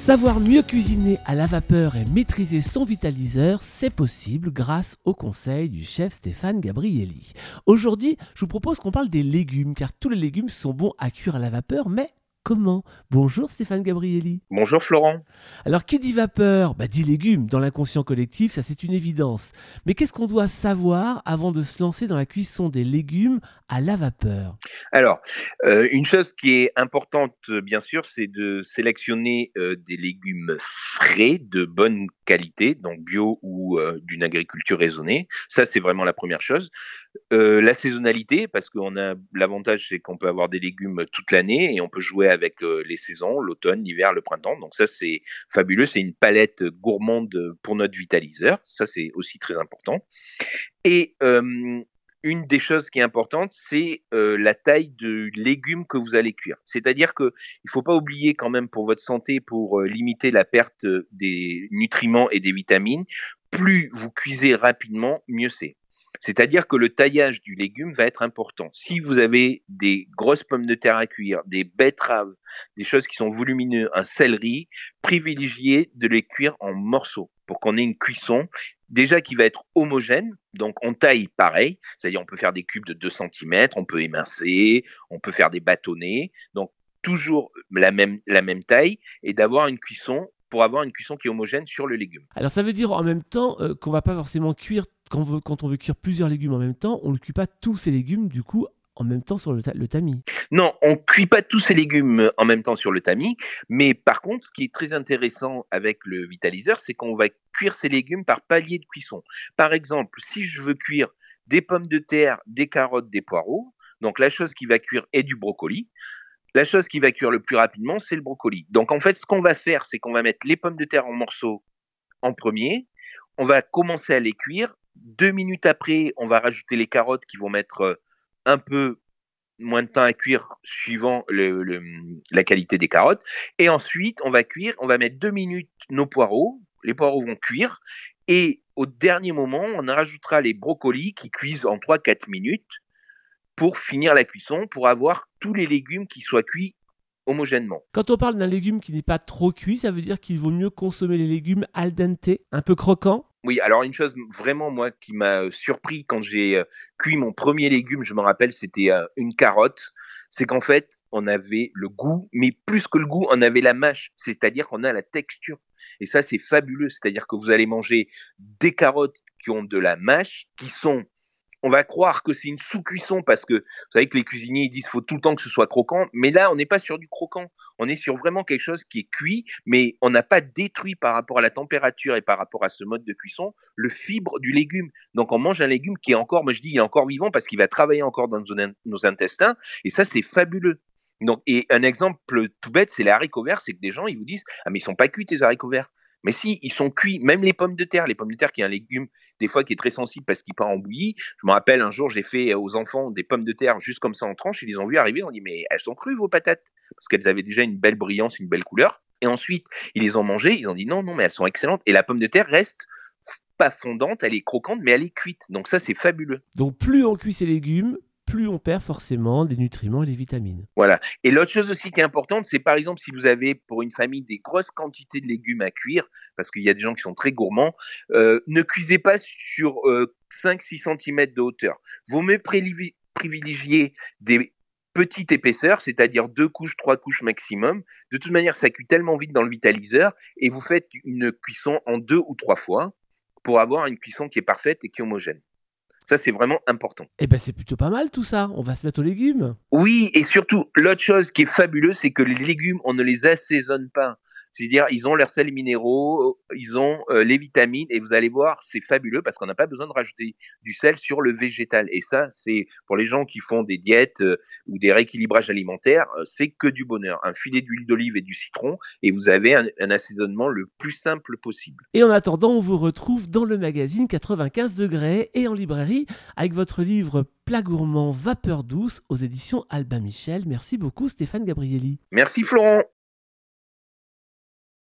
Savoir mieux cuisiner à la vapeur et maîtriser son vitaliseur, c'est possible grâce au conseil du chef Stéphane Gabrielli. Aujourd'hui, je vous propose qu'on parle des légumes, car tous les légumes sont bons à cuire à la vapeur, mais comment Bonjour Stéphane Gabrielli. Bonjour Florent. Alors qui dit vapeur Bah dit légumes, dans l'inconscient collectif, ça c'est une évidence. Mais qu'est-ce qu'on doit savoir avant de se lancer dans la cuisson des légumes à la vapeur Alors, euh, une chose qui est importante, bien sûr, c'est de sélectionner euh, des légumes frais de bonne donc bio ou euh, d'une agriculture raisonnée. Ça, c'est vraiment la première chose. la saisonnalité, parce qu'on a l'avantage, c'est qu'on peut avoir des légumes toute l'année et on peut jouer avec les saisons, l'automne, l'hiver, le printemps. Donc ça, c'est fabuleux. C'est une palette gourmande pour notre vitaliseur. Ça, c'est aussi très important. Une des choses qui est importante, c'est euh, la taille de légumes que vous allez cuire. C'est-à-dire que il faut pas oublier quand même pour votre santé, pour euh, limiter la perte des nutriments et des vitamines, plus vous cuisez rapidement, mieux c'est. C'est-à-dire que le taillage du légume va être important. Si vous avez des grosses pommes de terre à cuire, des betteraves, des choses qui sont volumineuses, un céleri, privilégiez de les cuire en morceaux pour qu'on ait une cuisson déjà qui va être homogène, donc on taille pareil, c'est-à-dire on peut faire des cubes de 2 cm, on peut émincer, on peut faire des bâtonnets, donc toujours la même, taille, et d'avoir une cuisson pour avoir une cuisson qui est homogène sur le légume. Alors ça veut dire en même temps euh, qu'on va pas forcément cuire, quand on, veut, quand on veut cuire plusieurs légumes en même temps, on ne cuit pas tous ces légumes du coup en même temps sur le, tamis. Non, on cuit pas tous ces légumes en même temps sur le tamis, mais par contre, ce qui est très intéressant avec le vitaliseur, c'est qu'on va cuire ces légumes par palier de cuisson. Par exemple, si je veux cuire des pommes de terre, des carottes, des poireaux, donc la chose qui va cuire est du brocoli. La chose qui va cuire le plus rapidement, c'est le brocoli. Donc en fait, ce qu'on va faire, c'est qu'on va mettre les pommes de terre en morceaux en premier. On va commencer à les cuire. Deux minutes après, on va rajouter les carottes qui vont mettre euh, un peu moins de temps à cuire suivant la qualité des carottes. Et ensuite, on va cuire, on va mettre deux minutes nos poireaux. Les poireaux vont cuire. Et au dernier moment, on rajoutera les brocolis qui cuisent en 3-4 minutes pour finir la cuisson, pour avoir tous les légumes qui soient cuits homogènement. Quand on parle d'un légume qui n'est pas trop cuit, ça veut dire qu'il vaut mieux consommer les légumes al dente, un peu croquants oui, alors une chose vraiment moi qui m'a surpris quand j'ai euh, cuit mon premier légume, je me rappelle, c'était euh, une carotte. C'est qu'en fait, on avait le goût, mais plus que le goût, on avait la mâche, c'est-à-dire qu'on a la texture. Et ça, c'est fabuleux, c'est-à-dire que vous allez manger des carottes qui ont de la mâche, qui sont on va croire que c'est une sous-cuisson parce que vous savez que les cuisiniers ils disent faut tout le temps que ce soit croquant, mais là on n'est pas sur du croquant, on est sur vraiment quelque chose qui est cuit, mais on n'a pas détruit par rapport à la température et par rapport à ce mode de cuisson le fibre du légume. Donc on mange un légume qui est encore, moi je dis, il est encore vivant parce qu'il va travailler encore dans nos intestins et ça c'est fabuleux. Donc, et un exemple tout bête, c'est les haricots verts, c'est que des gens, ils vous disent, ah, mais ils sont pas cuits tes haricots verts. Mais si, ils sont cuits, même les pommes de terre, les pommes de terre qui est un légume des fois qui est très sensible parce qu'il part en bouillie. Je me rappelle un jour, j'ai fait aux enfants des pommes de terre juste comme ça en tranche, ils les ont vu arriver, ils ont dit mais elles sont crues vos patates parce qu'elles avaient déjà une belle brillance, une belle couleur. Et ensuite, ils les ont mangées, ils ont dit non non mais elles sont excellentes et la pomme de terre reste pas fondante, elle est croquante mais elle est cuite. Donc ça c'est fabuleux. Donc plus on cuit ces légumes, plus on perd forcément des nutriments et des vitamines. Voilà. Et l'autre chose aussi qui est importante, c'est par exemple si vous avez pour une famille des grosses quantités de légumes à cuire, parce qu'il y a des gens qui sont très gourmands, euh, ne cuisez pas sur 5-6 euh, cm de hauteur. Vaut mieux privilégier des petites épaisseurs, c'est-à-dire deux couches, trois couches maximum. De toute manière, ça cuit tellement vite dans le vitaliseur et vous faites une cuisson en deux ou trois fois pour avoir une cuisson qui est parfaite et qui est homogène. Ça, c'est vraiment important. Eh ben, c'est plutôt pas mal tout ça. On va se mettre aux légumes. Oui, et surtout, l'autre chose qui est fabuleuse, c'est que les légumes, on ne les assaisonne pas. C'est-à-dire, ils ont leurs sels minéraux, ils ont euh, les vitamines, et vous allez voir, c'est fabuleux parce qu'on n'a pas besoin de rajouter du sel sur le végétal. Et ça, c'est pour les gens qui font des diètes euh, ou des rééquilibrages alimentaires, euh, c'est que du bonheur. Un filet d'huile d'olive et du citron, et vous avez un, un, assaisonnement le plus simple possible. Et en attendant, on vous retrouve dans le magazine 95 degrés et en librairie avec votre livre Plat gourmand vapeur douce aux éditions Albin Michel. Merci beaucoup Stéphane Gabrielli. Merci Florent.